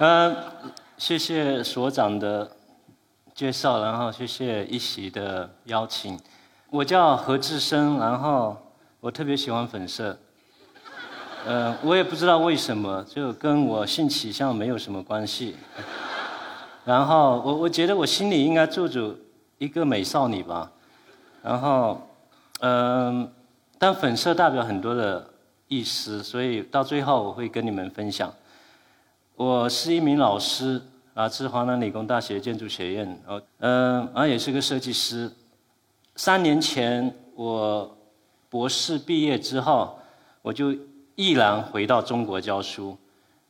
嗯，谢谢所长的介绍，然后谢谢一席的邀请。我叫何志生，然后我特别喜欢粉色。呃，我也不知道为什么，就跟我性取向没有什么关系。然后我我觉得我心里应该住着一个美少女吧。然后，嗯，但粉色代表很多的意思，所以到最后我会跟你们分享。我是一名老师，啊自华南理工大学建筑学院，呃，嗯，然后也是个设计师。三年前我博士毕业之后，我就毅然回到中国教书，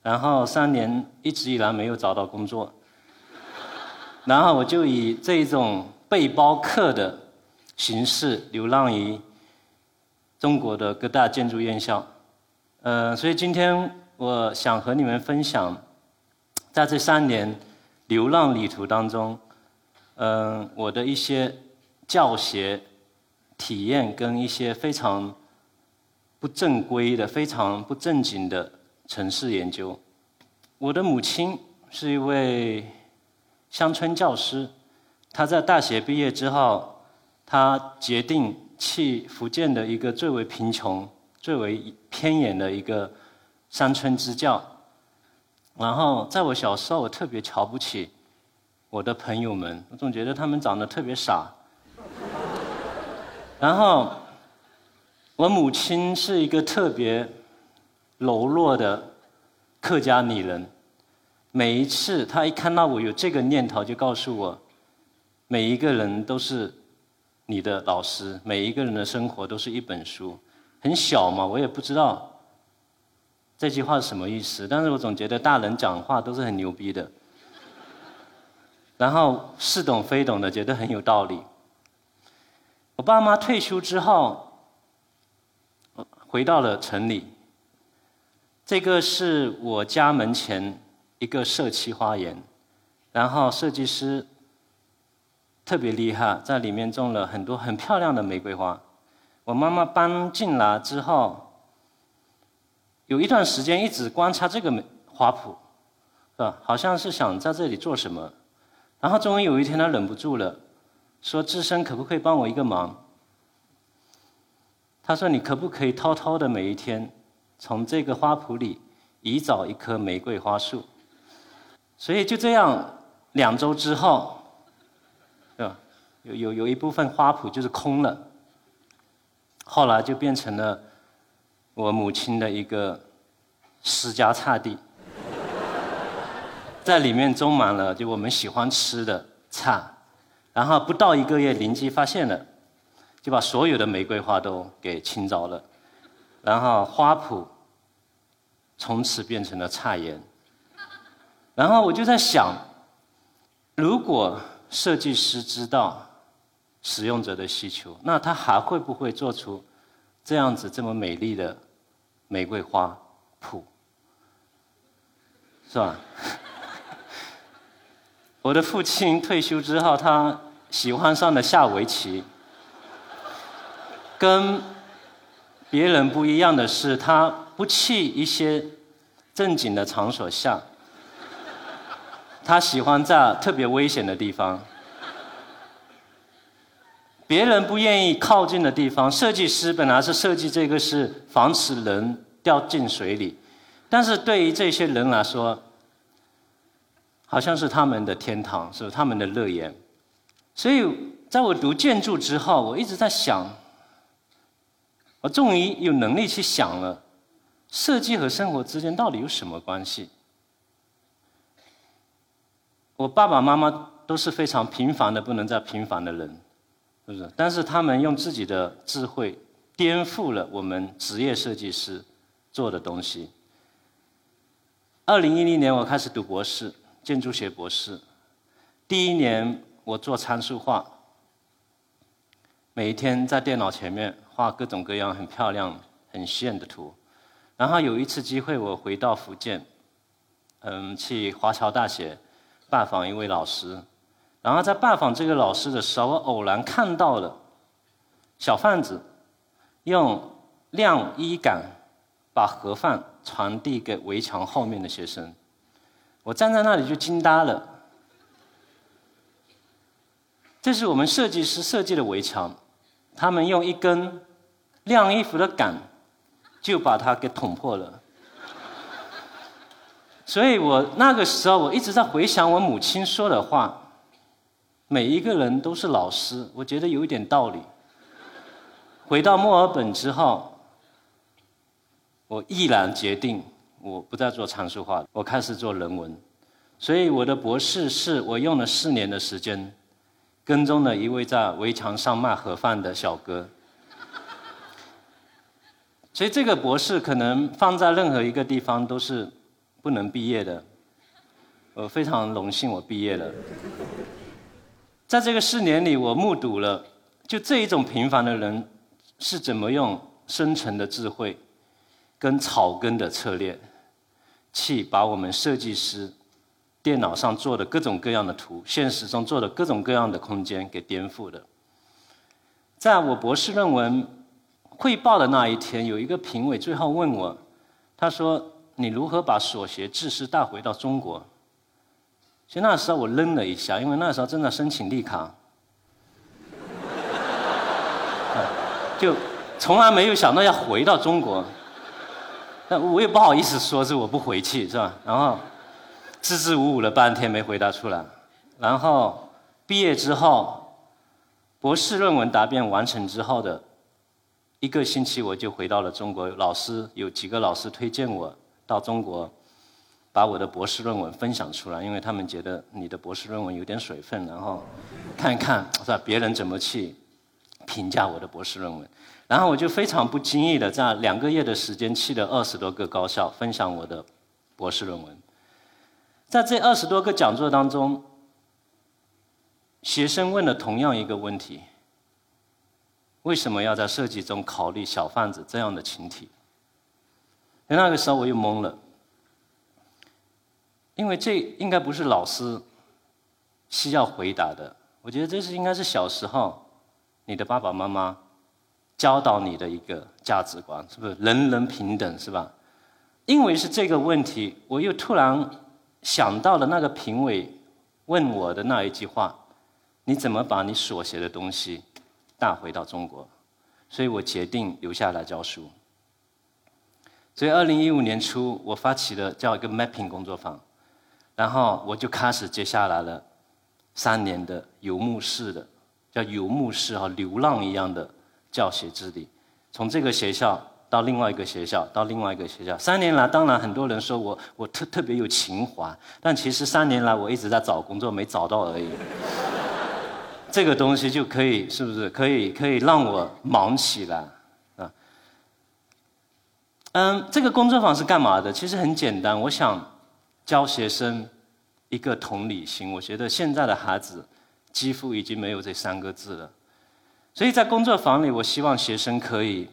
然后三年一直以来没有找到工作，然后我就以这种背包客的。形式流浪于中国的各大建筑院校，呃，所以今天我想和你们分享，在这三年流浪旅途当中，嗯，我的一些教学体验跟一些非常不正规的、非常不正经的城市研究。我的母亲是一位乡村教师，她在大学毕业之后。她决定去福建的一个最为贫穷、最为偏远的一个山村支教。然后，在我小时候，我特别瞧不起我的朋友们，我总觉得他们长得特别傻。然后，我母亲是一个特别柔弱的客家女人。每一次她一看到我有这个念头，就告诉我，每一个人都是。你的老师，每一个人的生活都是一本书，很小嘛，我也不知道这句话是什么意思，但是我总觉得大人讲话都是很牛逼的，然后似懂非懂的，觉得很有道理。我爸妈退休之后，回到了城里，这个是我家门前一个社区花园，然后设计师。特别厉害，在里面种了很多很漂亮的玫瑰花。我妈妈搬进来之后，有一段时间一直观察这个花圃，是吧？好像是想在这里做什么。然后终于有一天，他忍不住了，说：“智深，可不可以帮我一个忙？”他说：“你可不可以偷偷的每一天，从这个花圃里移走一棵玫瑰花树？”所以就这样，两周之后。有有有一部分花圃就是空了，后来就变成了我母亲的一个私家菜地，在里面种满了就我们喜欢吃的菜，然后不到一个月，邻居发现了，就把所有的玫瑰花都给清走了，然后花圃从此变成了菜园，然后我就在想，如果设计师知道。使用者的需求，那他还会不会做出这样子这么美丽的玫瑰花圃？是吧？我的父亲退休之后，他喜欢上了下围棋。跟别人不一样的是，他不去一些正经的场所下，他喜欢在特别危险的地方。别人不愿意靠近的地方，设计师本来是设计这个是防止人掉进水里，但是对于这些人来说，好像是他们的天堂，是他们的乐园。所以，在我读建筑之后，我一直在想，我终于有能力去想了，设计和生活之间到底有什么关系？我爸爸妈妈都是非常平凡的，不能再平凡的人。不是？但是他们用自己的智慧颠覆了我们职业设计师做的东西。二零一零年我开始读博士，建筑学博士。第一年我做参数画，每一天在电脑前面画各种各样很漂亮、很炫的图。然后有一次机会，我回到福建，嗯，去华侨大学拜访一位老师。然后在拜访这个老师的时候，我偶然看到了小贩子用晾衣杆把盒饭传递给围墙后面的学生。我站在那里就惊呆了。这是我们设计师设计的围墙，他们用一根晾衣服的杆就把它给捅破了。所以我那个时候我一直在回想我母亲说的话，每一个人都是老师，我觉得有一点道理。回到墨尔本之后，我毅然决定，我不再做参数化，我开始做人文。所以我的博士是我用了四年的时间，跟踪了一位在围墙上卖盒饭的小哥。所以这个博士可能放在任何一个地方都是不能毕业的。我非常荣幸我毕业了。在这个四年里，我目睹了就这一种平凡的人。是怎么用深层的智慧，跟草根的策略，去把我们设计师电脑上做的各种各样的图，现实中做的各种各样的空间给颠覆的。在我博士论文汇报的那一天，有一个评委最后问我，他说：“你如何把所学知识带回到中国？”其实那时候我愣了一下，因为那时候正在申请绿卡。就从来没有想到要回到中国，但我也不好意思说是我不回去，是吧？然后支支吾吾了半天没回答出来，然后毕业之后，博士论文答辩完成之后的一个星期，我就回到了中国。老师有几个老师推荐我到中国，把我的博士论文分享出来，因为他们觉得你的博士论文有点水分，然后看一看是吧？别人怎么去。评价我的博士论文，然后我就非常不经意的在两个月的时间去了二十多个高校分享我的博士论文。在这二十多个讲座当中，学生问了同样一个问题：为什么要在设计中考虑小贩子这样的群体？那个时候我又懵了，因为这应该不是老师需要回答的，我觉得这是应该是小时候。你的爸爸妈妈教导你的一个价值观，是不是人人平等，是吧？因为是这个问题，我又突然想到了那个评委问我的那一句话：你怎么把你所学的东西带回到中国？所以我决定留下来教书。所以二零一五年初，我发起了叫一个 mapping 工作坊，然后我就开始接下来了三年的游牧式的。叫游牧式哈流浪一样的教学之旅，从这个学校到另外一个学校，到另外一个学校。三年来，当然很多人说我我特特别有情怀，但其实三年来我一直在找工作，没找到而已。这个东西就可以是不是可以可以让我忙起来啊？嗯，这个工作坊是干嘛的？其实很简单，我想教学生一个同理心。我觉得现在的孩子。几乎已经没有这三个字了，所以在工作坊里，我希望学生可以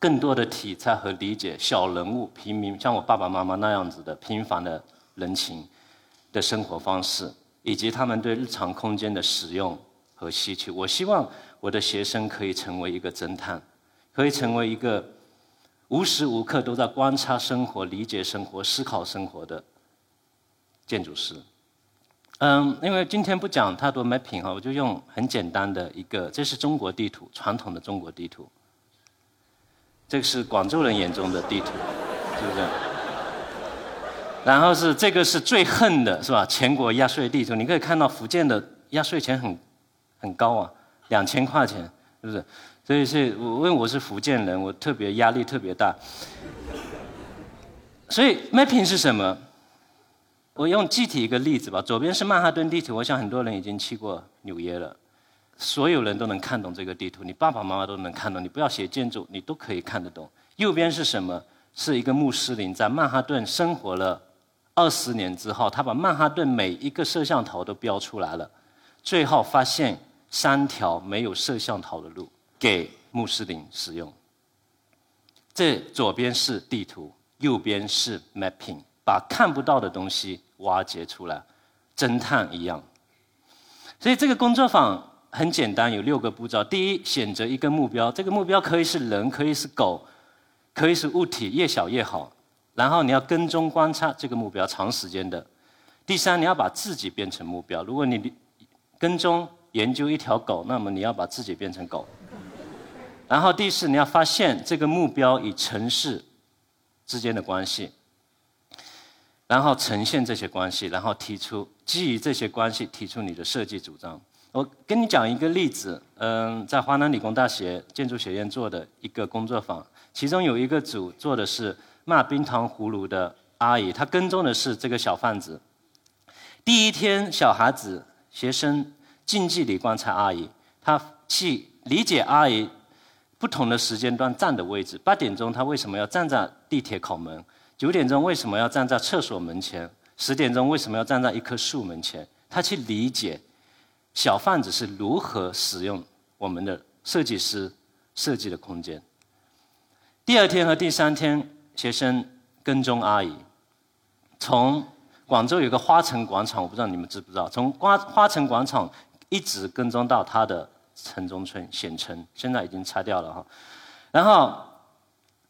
更多的体察和理解小人物、平民，像我爸爸妈妈那样子的平凡的人情的生活方式，以及他们对日常空间的使用和吸取。我希望我的学生可以成为一个侦探，可以成为一个无时无刻都在观察生活、理解生活、思考生活的建筑师。嗯，因为今天不讲太多 mapping 哈，我就用很简单的一个，这是中国地图，传统的中国地图。这个是广州人眼中的地图，是不是？然后是这个是最恨的，是吧？全国压岁地图，你可以看到福建的压岁钱很很高啊，两千块钱，是不是？所以是我因为我是福建人，我特别压力特别大。所以 mapping 是什么？我用具体一个例子吧，左边是曼哈顿地图，我想很多人已经去过纽约了，所有人都能看懂这个地图，你爸爸妈妈都能看懂，你不要写建筑，你都可以看得懂。右边是什么？是一个穆斯林在曼哈顿生活了二十年之后，他把曼哈顿每一个摄像头都标出来了，最后发现三条没有摄像头的路给穆斯林使用。这左边是地图，右边是 mapping，把看不到的东西。挖掘出来，侦探一样。所以这个工作坊很简单，有六个步骤。第一，选择一个目标，这个目标可以是人，可以是狗，可以是物体，越小越好。然后你要跟踪观察这个目标，长时间的。第三，你要把自己变成目标。如果你跟踪研究一条狗，那么你要把自己变成狗。然后第四，你要发现这个目标与城市之间的关系，然后呈现这些关系，然后提出基于这些关系提出你的设计主张。我跟你讲一个例子，嗯，在华南理工大学建筑学院做的一个工作坊，其中有一个组做的是卖冰糖葫芦的阿姨，她跟踪的是这个小贩子。第一天，小孩子学生近距离观察阿姨，他去理解阿姨不同的时间段站的位置。八点钟，他为什么要站在地铁口门？九点钟为什么要站在厕所门前？十点钟为什么要站在一棵树门前？他去理解小贩子是如何使用我们的设计师设计的空间。第二天和第三天，学生跟踪阿姨，从。广州有个花城广场，我不知道你们知不知道。从花花城广场一直跟踪到他的城中村县城，现在已经拆掉了哈。然后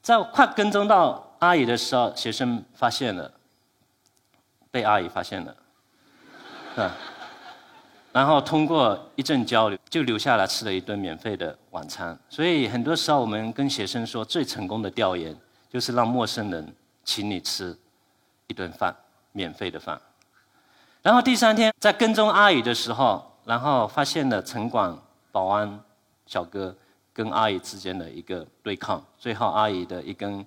在快跟踪到阿姨的时候，学生发现了，被阿姨发现了，啊。然后通过一阵交流，就留下来吃了一顿免费的晚餐。所以很多时候我们跟学生说，最成功的调研就是让陌生人请你吃一顿饭。免费的饭，然后第三天在跟踪阿姨的时候，然后发现了城管保安小哥跟阿姨之间的一个对抗，最后阿姨的一根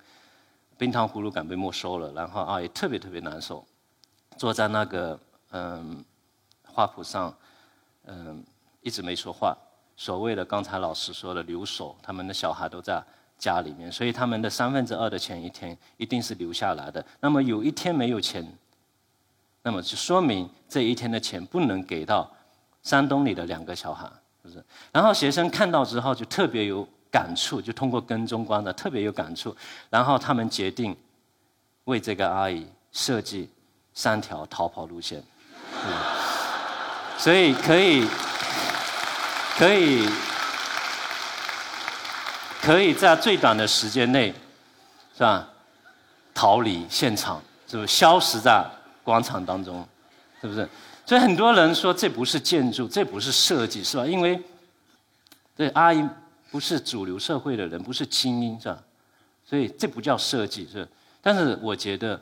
冰糖葫芦杆被没收了，然后啊也特别特别难受，坐在那个嗯花圃上，嗯一直没说话。所谓的刚才老师说的留守，他们的小孩都在。家里面，所以他们的三分之二的钱一天一定是留下来的。那么有一天没有钱。那么就说明这一天的钱不能给到山东里的两个小孩，是不是？然后学生看到之后就特别有感触，就通过跟踪观的特别有感触。然后他们决定为这个阿姨设计三条逃跑路线，所以可以可以可以在最短的时间内，是吧？逃离现场，是不是消失在？广场当中，是不是？所以很多人说这不是建筑，这不是设计，是吧？因为这阿姨不是主流社会的人，不是精英，是吧？所以这不叫设计，是。但是我觉得，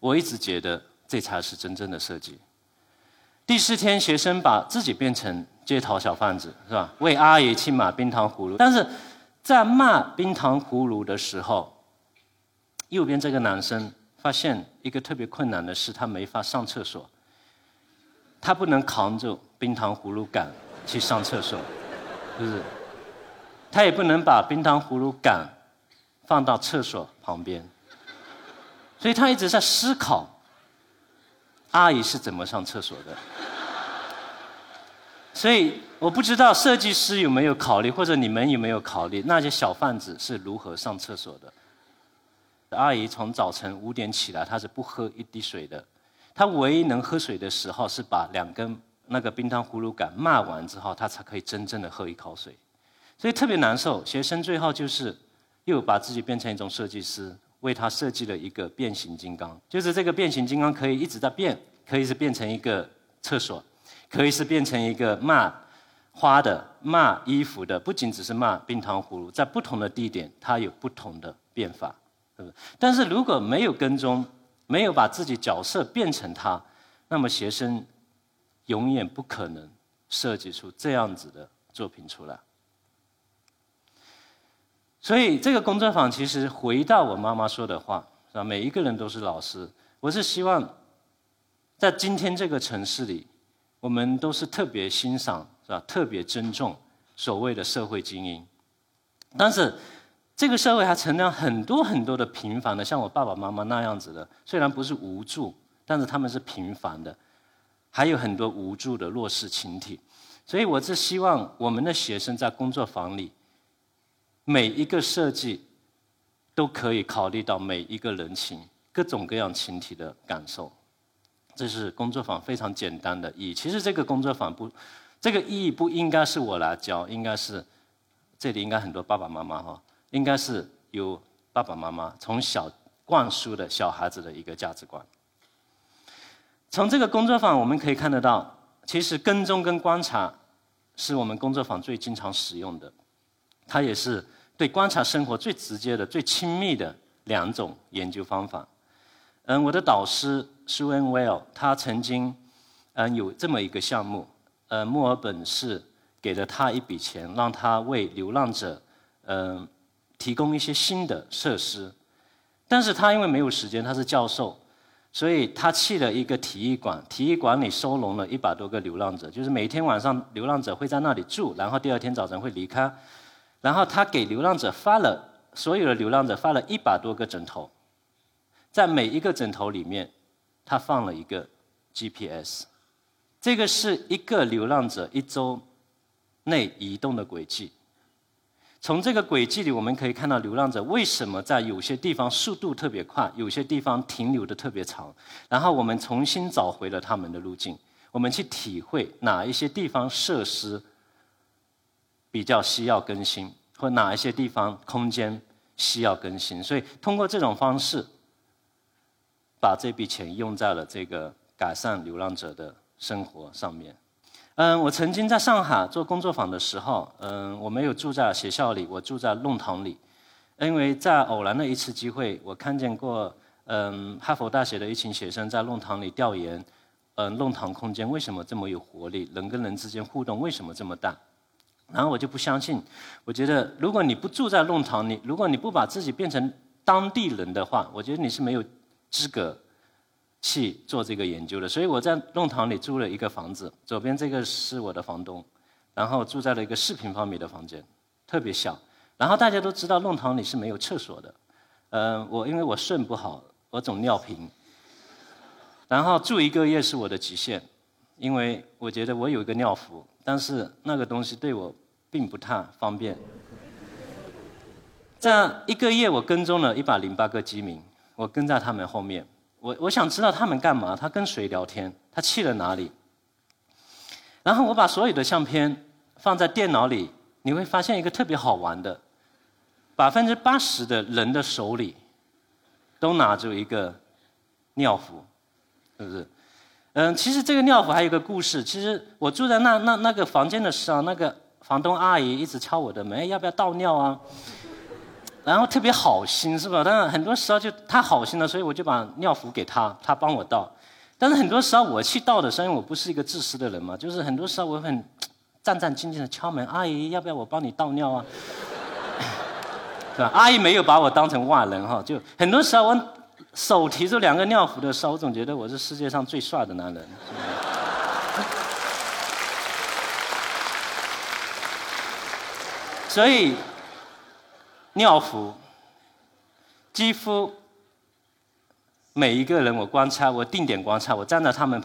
我一直觉得这才是真正的设计。第四天，学生把自己变成街头小贩子，是吧？为阿姨去买冰糖葫芦，但是在卖冰糖葫芦的时候，右边这个男生。发现一个特别困难的是，他没法上厕所。他不能扛着冰糖葫芦杆去上厕所，是不是？他也不能把冰糖葫芦杆放到厕所旁边，所以他一直在思考：阿姨是怎么上厕所的？所以我不知道设计师有没有考虑，或者你们有没有考虑，那些小贩子是如何上厕所的？阿姨从早晨五点起来，她是不喝一滴水的。她唯一能喝水的时候，是把两根那个冰糖葫芦杆骂完之后，她才可以真正的喝一口水。所以特别难受。学生最后就是又把自己变成一种设计师，为他设计了一个变形金刚。就是这个变形金刚可以一直在变，可以是变成一个厕所，可以是变成一个卖花的、卖衣服的，不仅只是卖冰糖葫芦，在不同的地点，它有不同的变法。对不对但是如果没有跟踪，没有把自己角色变成他，那么学生永远不可能设计出这样子的作品出来。所以这个工作坊其实回到我妈妈说的话，是吧？每一个人都是老师。我是希望在今天这个城市里，我们都是特别欣赏，是吧？特别尊重所谓的社会精英，但是。这个社会还存在很多很多的平凡的，像我爸爸妈妈那样子的，虽然不是无助，但是他们是平凡的，还有很多无助的弱势群体，所以我是希望我们的学生在工作坊里，每一个设计都可以考虑到每一个人群、各种各样群体的感受，这是工作坊非常简单的意义。其实这个工作坊不，这个意义不应该是我来教，应该是这里应该很多爸爸妈妈哈。应该是由爸爸妈妈从小灌输的小孩子的一个价值观。从这个工作坊我们可以看得到，其实跟踪跟观察是我们工作坊最经常使用的，它也是对观察生活最直接的、最亲密的两种研究方法。嗯，我的导师 Sue N. Well，他曾经嗯有这么一个项目，呃，墨尔本市给了他一笔钱，让他为流浪者嗯提供一些新的设施，但是他因为没有时间，他是教授。所以他去了一个体育馆，体育馆里收容了一百多个流浪者，就是每天晚上流浪者会在那里住，然后第二天早晨会离开。然后他给流浪者发了所有的流浪者发了一百多个枕头，在每一个枕头里面，他放了一个 GPS，这个是一个流浪者一周内移动的轨迹。从这个轨迹里，我们可以看到流浪者为什么在有些地方速度特别快，有些地方停留的特别长。然后我们重新找回了他们的路径，我们去体会哪一些地方设施比较需要更新，或哪一些地方空间需要更新。所以通过这种方式，把这笔钱用在了这个改善流浪者的生活上面。嗯，我曾经在上海做工作坊的时候，嗯，我没有住在学校里，我住在弄堂里，因为在偶然的一次机会，我看见过，嗯，哈佛大学的一群学生在弄堂里调研，嗯，弄堂空间为什么这么有活力，人跟人之间互动为什么这么大，然后我就不相信，我觉得如果你不住在弄堂里，如果你不把自己变成当地人的话，我觉得你是没有资格。去做这个研究的，所以我在弄堂里租了一个房子，左边这个是我的房东，然后住在了一个四平方米的房间，特别小。然后大家都知道弄堂里是没有厕所的，呃，我因为我肾不好，我总尿频。然后住一个月是我的极限，因为我觉得我有一个尿壶，但是那个东西对我并不太方便。这样一个月，我跟踪了一百零八个居民，我跟在他们后面。我我想知道他们干嘛，他跟谁聊天，他去了哪里。然后我把所有的相片放在电脑里，你会发现一个特别好玩的，百分之八十的人的手里都拿着一个尿壶，是不是？嗯，其实这个尿壶还有个故事。其实我住在那那那个房间的时候，那个房东阿姨一直敲我的门，要不要倒尿啊？然后特别好心是吧？但是很多时候就他好心了，所以我就把尿壶给他，他帮我倒。但是很多时候我去倒的时候，因为我不是一个自私的人嘛，就是很多时候我很 战战兢兢的敲门，阿姨要不要我帮你倒尿啊？是吧？阿姨没有把我当成外人哈，就很多时候我手提着两个尿壶的时候，我总觉得我是世界上最帅的男人。所以。尿壶，几乎每一个人，我观察，我定点观察，我站在他们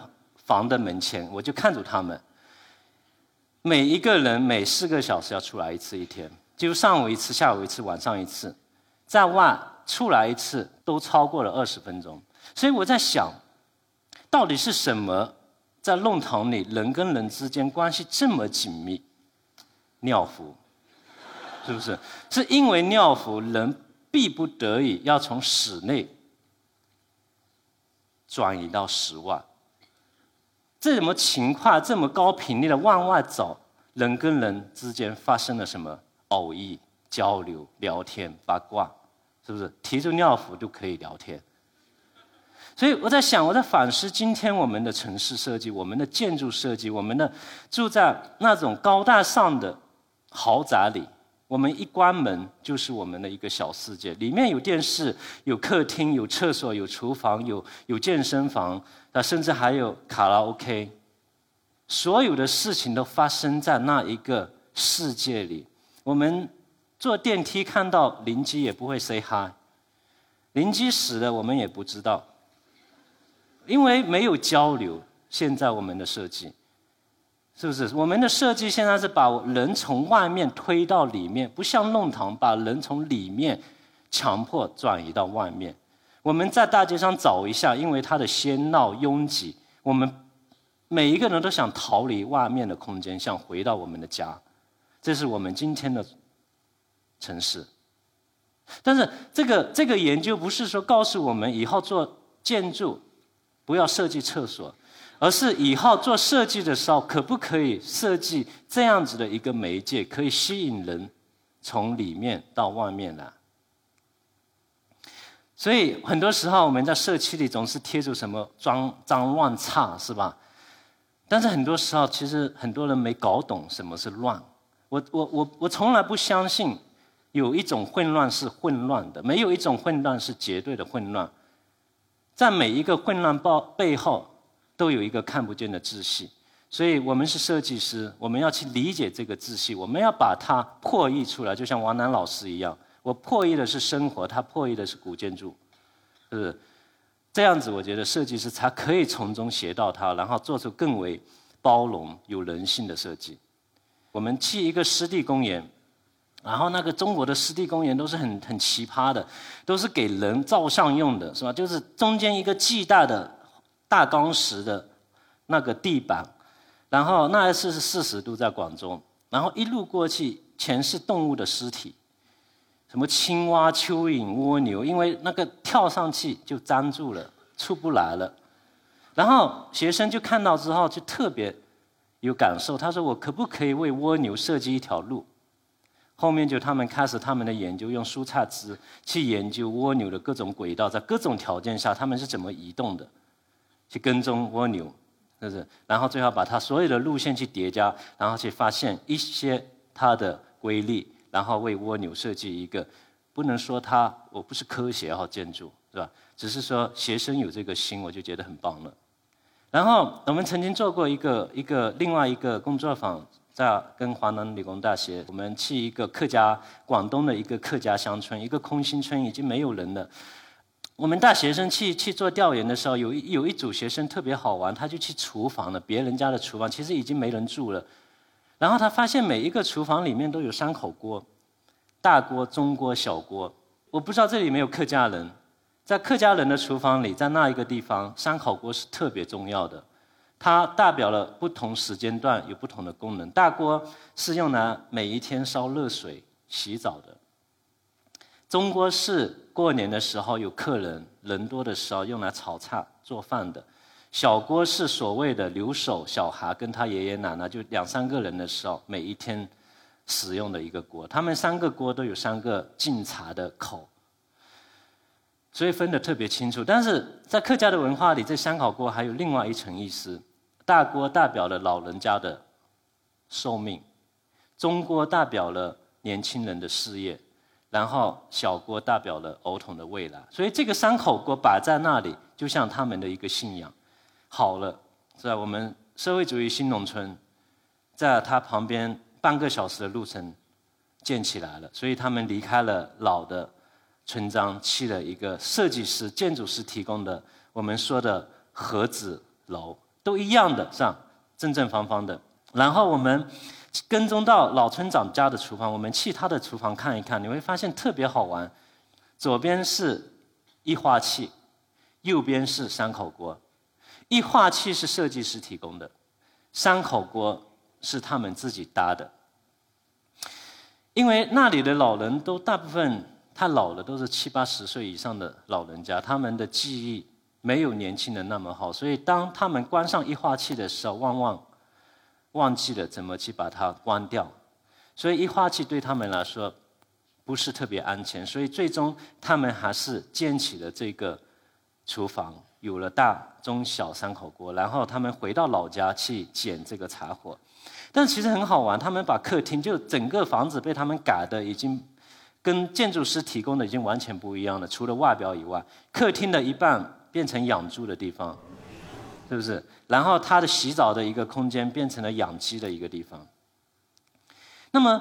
房的门前，我就看着他们。每一个人每四个小时要出来一次，一天，就上午一次，下午一次，晚上一次，在外出来一次都超过了二十分钟。所以我在想，到底是什么在弄堂里人跟人之间关系这么紧密？尿壶。是不是？是因为尿壶人逼不得已要从室内转移到室外，这什么情况？这么高频率的往外走，人跟人之间发生了什么偶遇、交流、聊天、八卦？是不是？提着尿壶就可以聊天。所以我在想，我在反思今天我们的城市设计、我们的建筑设计、我们的住在那种高大上的豪宅里。我们一关门就是我们的一个小世界，里面有电视、有客厅、有厕所、有厨房、有有健身房，啊，甚至还有卡拉 OK。所有的事情都发生在那一个世界里。我们坐电梯看到邻居也不会 say hi，邻居死了我们也不知道，因为没有交流。现在我们的设计。是不是我们的设计现在是把人从外面推到里面，不像弄堂把人从里面强迫转移到外面。我们在大街上找一下，因为它的喧闹拥挤，我们每一个人都想逃离外面的空间，想回到我们的家。这是我们今天的城市。但是这个这个研究不是说告诉我们以后做建筑不要设计厕所，而是以后做设计的时候，可不可以设计这样子的一个媒介，可以吸引人从里面到外面来？所以很多时候我们在社区里总是贴着什么脏脏乱差，是吧？但是很多时候，其实很多人没搞懂什么是乱。我我我我从来不相信有一种混乱是混乱的，没有一种混乱是绝对的混乱。在每一个混乱背背后，都有一个看不见的秩序。所以我们是设计师，我们要去理解这个秩序，我们要把它破译出来，就像王楠老师一样。我破译的是生活，他破译的是古建筑，是不是？这样子，我觉得设计师才可以从中学到它，然后做出更为包容、有人性的设计。我们去一个湿地公园，然后那个中国的湿地公园都是很很奇葩的，都是给人照相用的，是吧？就是中间一个巨大的大钢石的那个地板，然后那一次是四十度在广州，然后一路过去全是动物的尸体。什么青蛙、蚯蚓、蜗牛，因为那个跳上去就粘住了，出不来了。然后学生就看到之后就特别有感受，他说：“我可不可以为蜗牛设计一条路？”后面就他们开始他们的研究，用蔬菜汁去研究蜗牛的各种轨道，在各种条件下他们是怎么移动的，去跟踪蜗牛，是不是？然后最后把它所有的路线去叠加，然后去发现一些它的规律。然后为蜗牛设计一个，不能说它我不是科学哈建筑是吧？只是说学生有这个心，我就觉得很棒了。然后我们曾经做过一个一个另外一个工作坊，在跟华南理工大学，我们去一个客家广东的一个客家乡村，一个空心村已经没有人了。我们大学生去去做调研的时候，有一有一组学生特别好玩，他就去厨房了，别人家的厨房其实已经没人住了。然后他发现每一个厨房里面都有三口锅，大锅、中锅、小锅。我不知道这里没有客家人，在客家人的厨房里，在那一个地方，三口锅是特别重要的，它代表了不同时间段有不同的功能。大锅是用来每一天烧热水洗澡的，中锅是过年的时候有客人人多的时候用来炒菜做饭的。小锅是所谓的留守小孩跟他爷爷奶奶就两三个人的时候，每一天使用的一个锅。他们三个锅都有三个敬茶的口，所以分得特别清楚。但是在客家的文化里，这三口锅还有另外一层意思：大锅代表了老人家的寿命，中锅代表了年轻人的事业，然后小锅代表了儿童的未来。所以这个三口锅摆在那里，就像他们的一个信仰。好了，在我们社会主义新农村，在它旁边半个小时的路程建起来了，所以他们离开了老的村庄，去了一个设计师、建筑师提供的我们说的盒子楼，都一样的，是吧？正正方方的。然后我们跟踪到老村长家的厨房，我们去他的厨房看一看，你会发现特别好玩。左边是液化气，右边是三口锅。液化气是设计师提供的，三口锅是他们自己搭的。因为那里的老人都大部分他老了，都是七八十岁以上的老人家，他们的记忆没有年轻人那么好，所以当他们关上液化气的时候，往往忘记了怎么去把它关掉，所以液化气对他们来说不是特别安全，所以最终他们还是建起了这个厨房。有了大、中、小三口锅，然后他们回到老家去捡这个柴火，但其实很好玩。他们把客厅就整个房子被他们改的已经跟建筑师提供的已经完全不一样了，除了外表以外，客厅的一半变成养猪的地方，是不是？然后他的洗澡的一个空间变成了养鸡的一个地方。那么，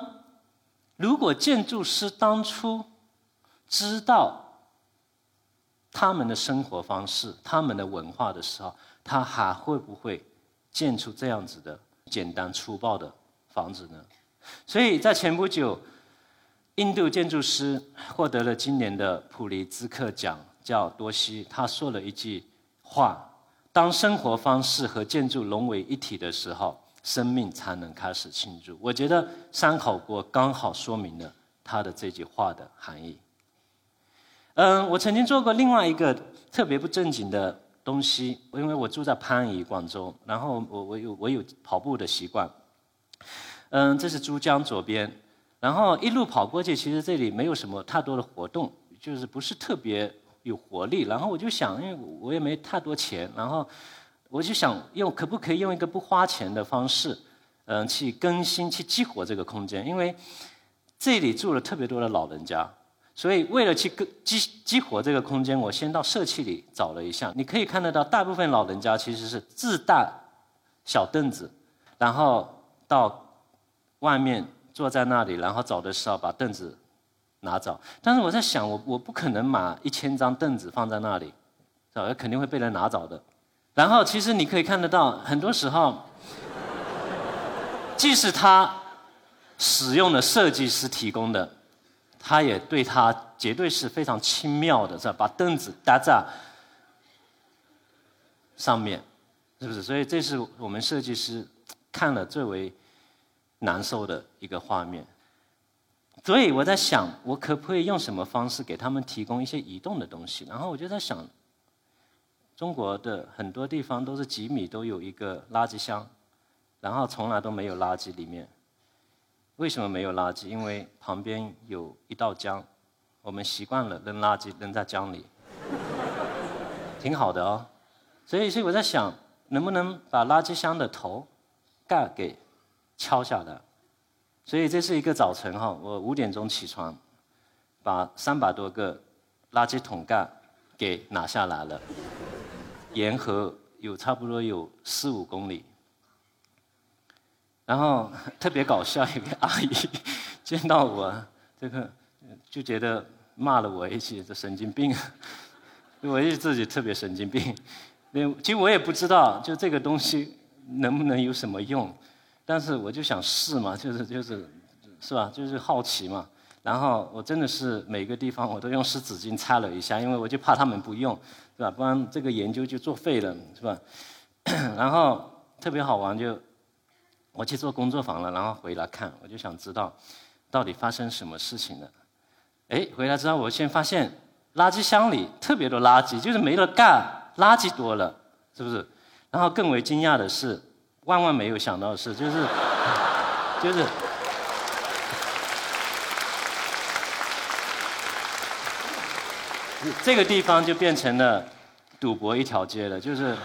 如果建筑师当初知道，他们的生活方式、他们的文化的时候，他还会不会建出这样子的简单粗暴的房子呢？所以在前不久，印度建筑师获得了今年的普利兹克奖，叫多西，他说了一句话：当生活方式和建筑融为一体的时候，生命才能开始庆祝。我觉得三口锅刚好说明了他的这句话的含义。嗯，我曾经做过另外一个特别不正经的东西，因为我住在番禺广州，然后我我有我有跑步的习惯。嗯，这是珠江左边，然后一路跑过去，其实这里没有什么太多的活动，就是不是特别有活力。然后我就想，因为我也没太多钱，然后我就想用可不可以用一个不花钱的方式，嗯，去更新、去激活这个空间，因为这里住了特别多的老人家。所以，为了去更激激活这个空间，我先到社区里找了一下。你可以看得到，大部分老人家其实是自带小凳子，然后到外面坐在那里，然后走的时候把凳子拿走。但是我在想，我我不可能把一千张凳子放在那里，是吧？肯定会被人拿走的。然后，其实你可以看得到，很多时候，即使他使用的设计师提供的。他也对他绝对是非常轻妙的，是吧？把凳子搭在上面，是不是？所以这是我们设计师看了最为难受的一个画面。所以我在想，我可不可以用什么方式给他们提供一些移动的东西？然后我就在想，中国的很多地方都是几米都有一个垃圾箱，然后从来都没有垃圾里面。为什么没有垃圾？因为旁边有一道江，我们习惯了扔垃圾扔在江里，挺好的哦。所以，所以我在想，能不能把垃圾箱的头盖给敲下来？所以这是一个早晨哈，我五点钟起床，把三百多个垃圾桶盖给拿下来了，沿河有差不多有四五公里。然后 特别搞笑，一个阿姨 见到我，这个就觉得骂了我一句“这神经病”，我也自己特别神经病。那其实我也不知道，就这个东西能不能有什么用，但是我就想试嘛，就是就是，是吧？就是好奇嘛。然后我真的是每个地方我都用湿纸巾擦了一下，因为我就怕他们不用，是吧？不然这个研究就作废了，是吧？然后特别好玩就。我去做工作坊了，然后回来看，我就想知道到底发生什么事情了。哎，回来之后我先发现垃圾箱里特别多垃圾，就是没了盖，垃圾多了，是不是？然后更为惊讶的是，万万没有想到的是，就是就是这个地方就变成了赌博一条街了，就是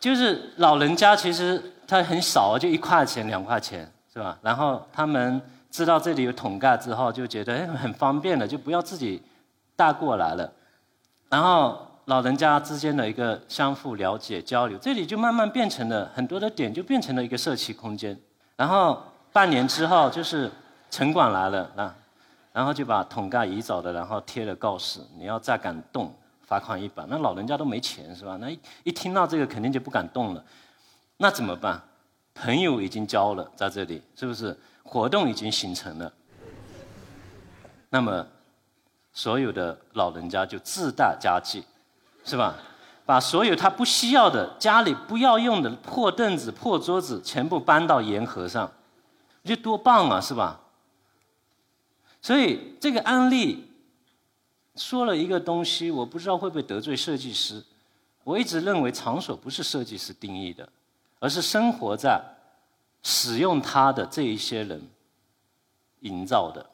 就是老人家其实。他很少，就一块钱、两块钱，是吧？然后他们知道这里有桶盖之后，就觉得很方便了，就不要自己带过来了。然后老人家之间的一个相互了解、交流，这里就慢慢变成了很多的点，就变成了一个社区空间。然后半年之后，就是城管来了啊，然后就把桶盖移走了，然后贴了告示：你要再敢动，罚款一百。那老人家都没钱，是吧？那一听到这个，肯定就不敢动了。那怎么办？朋友已经交了，在这里是不是？活动已经形成了。那么，所有的老人家就自带家具，是吧？把所有他不需要的、家里不要用的破凳子、破桌子全部搬到沿河上，这多棒啊，是吧？所以这个案例说了一个东西，我不知道会不会得罪设计师。我一直认为场所不是设计师定义的。而是生活在使用它的这一些人营造的。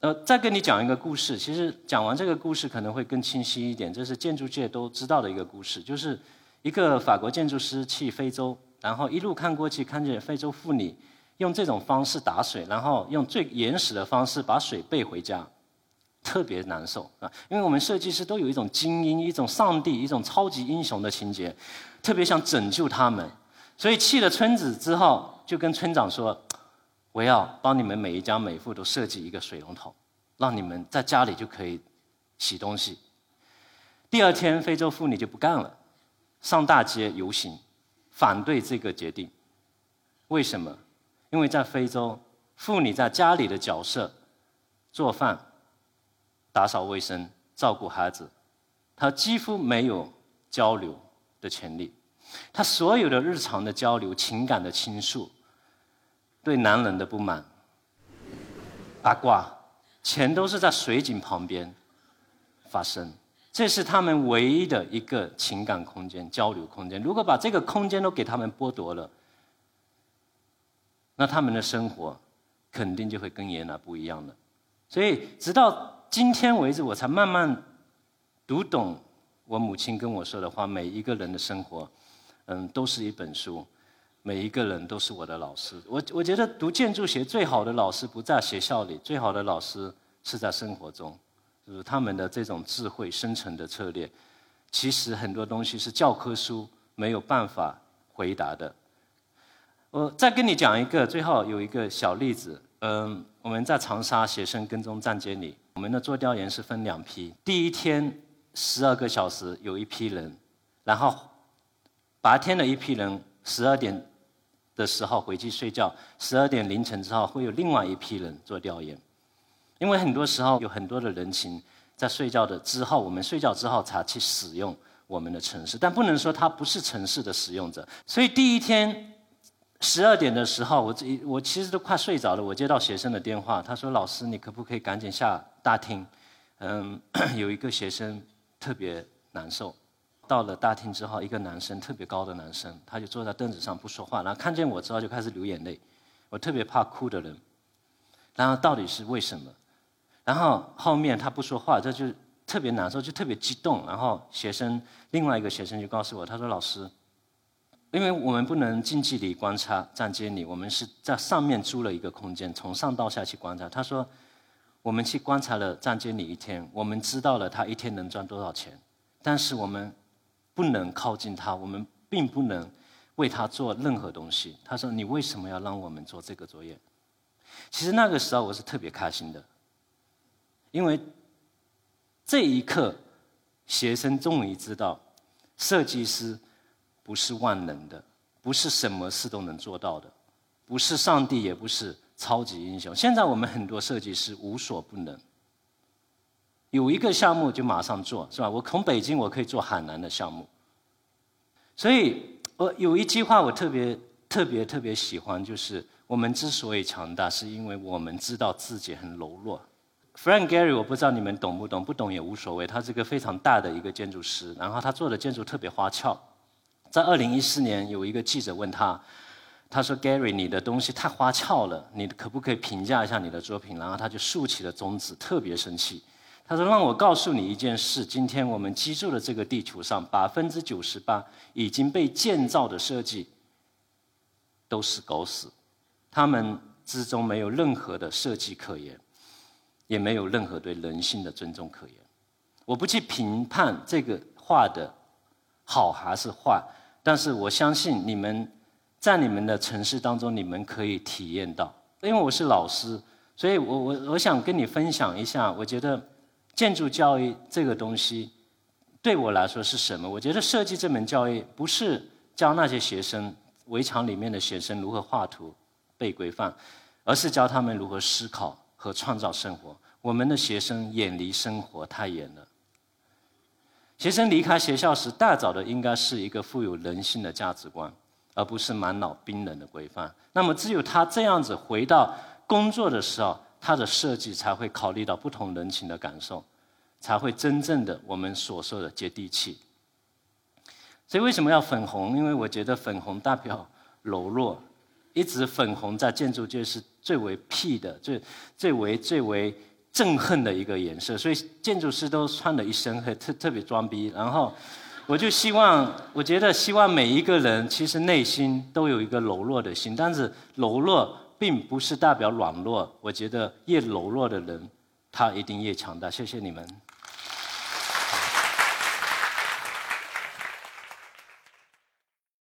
呃，再跟你讲一个故事。其实讲完这个故事可能会更清晰一点。这是建筑界都知道的一个故事，就是一个法国建筑师去非洲，然后一路看过去，看见非洲妇女用这种方式打水，然后用最原始的方式把水背回家，特别难受啊！因为我们设计师都有一种精英、一种上帝、一种超级英雄的情节。特别想拯救他们，所以去了村子之后，就跟村长说：“我要帮你们每一家每户都设计一个水龙头，让你们在家里就可以洗东西。”第二天，非洲妇女就不干了，上大街游行，反对这个决定。为什么？因为在非洲，妇女在家里的角色，做饭、打扫卫生、照顾孩子，她几乎没有交流。的权利，她所有的日常的交流、情感的倾诉、对男人的不满、八卦，全都是在水井旁边发生。这是他们唯一的一个情感空间、交流空间。如果把这个空间都给他们剥夺了，那他们的生活肯定就会跟原来不一样了。所以，直到今天为止，我才慢慢读懂我母亲跟我说的话：每一个人的生活，嗯，都是一本书。每一个人都是我的老师。我我觉得读建筑学最好的老师不在学校里，最好的老师是在生活中，就是他们的这种智慧、生存的策略，其实很多东西是教科书没有办法回答的。我再跟你讲一个，最后有一个小例子。嗯，我们在长沙学生跟踪站街里，我们的做调研是分两批。第一天十二个小时有一批人，然后白天的一批人十二点。的时候回去睡觉，十二点凌晨之后会有另外一批人做调研，因为很多时候有很多的人群在睡觉的之后，我们睡觉之后才去使用我们的城市，但不能说他不是城市的使用者。所以第一天十二点的时候，我这我其实都快睡着了，我接到学生的电话，他说：“老师，你可不可以赶紧下大厅？嗯，有一个学生特别难受。”到了大厅之后，一个男生特别高的男生，他就坐在凳子上不说话，然后看见我之后就开始流眼泪。我特别怕哭的人，然后到底是为什么？然后后面他不说话，这就特别难受，就特别激动。然后学生另外一个学生就告诉我，他说：“老师，因为我们不能近距离观察站街里，我们是在上面租了一个空间，从上到下去观察。他说，我们去观察了站街里一天，我们知道了他一天能赚多少钱，但是我们。”不能靠近他，我们并不能为他做任何东西。他说：“你为什么要让我们做这个作业？”其实那个时候我是特别开心的，因为这一刻，学生终于知道，设计师不是万能的，不是什么事都能做到的，不是上帝，也不是超级英雄。现在我们很多设计师无所不能。有一个项目就马上做，是吧？我从北京我可以做海南的项目，所以我有一句话我特别特别特别喜欢，就是我们之所以强大，是因为我们知道自己很柔弱。Frank Gehry，我不知道你们懂不懂，不懂也无所谓。他是个非常大的一个建筑师，然后他做的建筑特别花俏。在二零一四年，有一个记者问他，他说：“Gary，你的东西太花俏了，你可不可以评价一下你的作品？”然后他就竖起了中指，特别生气。他说：“让我告诉你一件事，今天我们居住的这个地球上，百分之九十八已经被建造的设计都是狗屎，他们之中没有任何的设计可言，也没有任何对人性的尊重可言。我不去评判这个画的好还是坏，但是我相信你们在你们的城市当中，你们可以体验到。因为我是老师，所以我我我想跟你分享一下，我觉得。”建筑教育这个东西，对我来说是什么？我觉得设计这门教育不是教那些学生围墙里面的学生如何画图、背规范，而是教他们如何思考和创造生活。我们的学生远离生活太远了。学生离开学校时带走的应该是一个富有人性的价值观，而不是满脑冰冷的规范。那么，只有他这样子回到工作的时候。它的设计才会考虑到不同人群的感受，才会真正的我们所说的接地气。所以为什么要粉红？因为我觉得粉红代表柔弱，一直粉红在建筑界是最为屁的、最最为最为憎恨的一个颜色。所以建筑师都穿了一身黑，特特别装逼。然后我就希望，我觉得希望每一个人其实内心都有一个柔弱的心，但是柔弱。并不是代表软弱，我觉得越柔弱的人，他一定越强大。谢谢你们。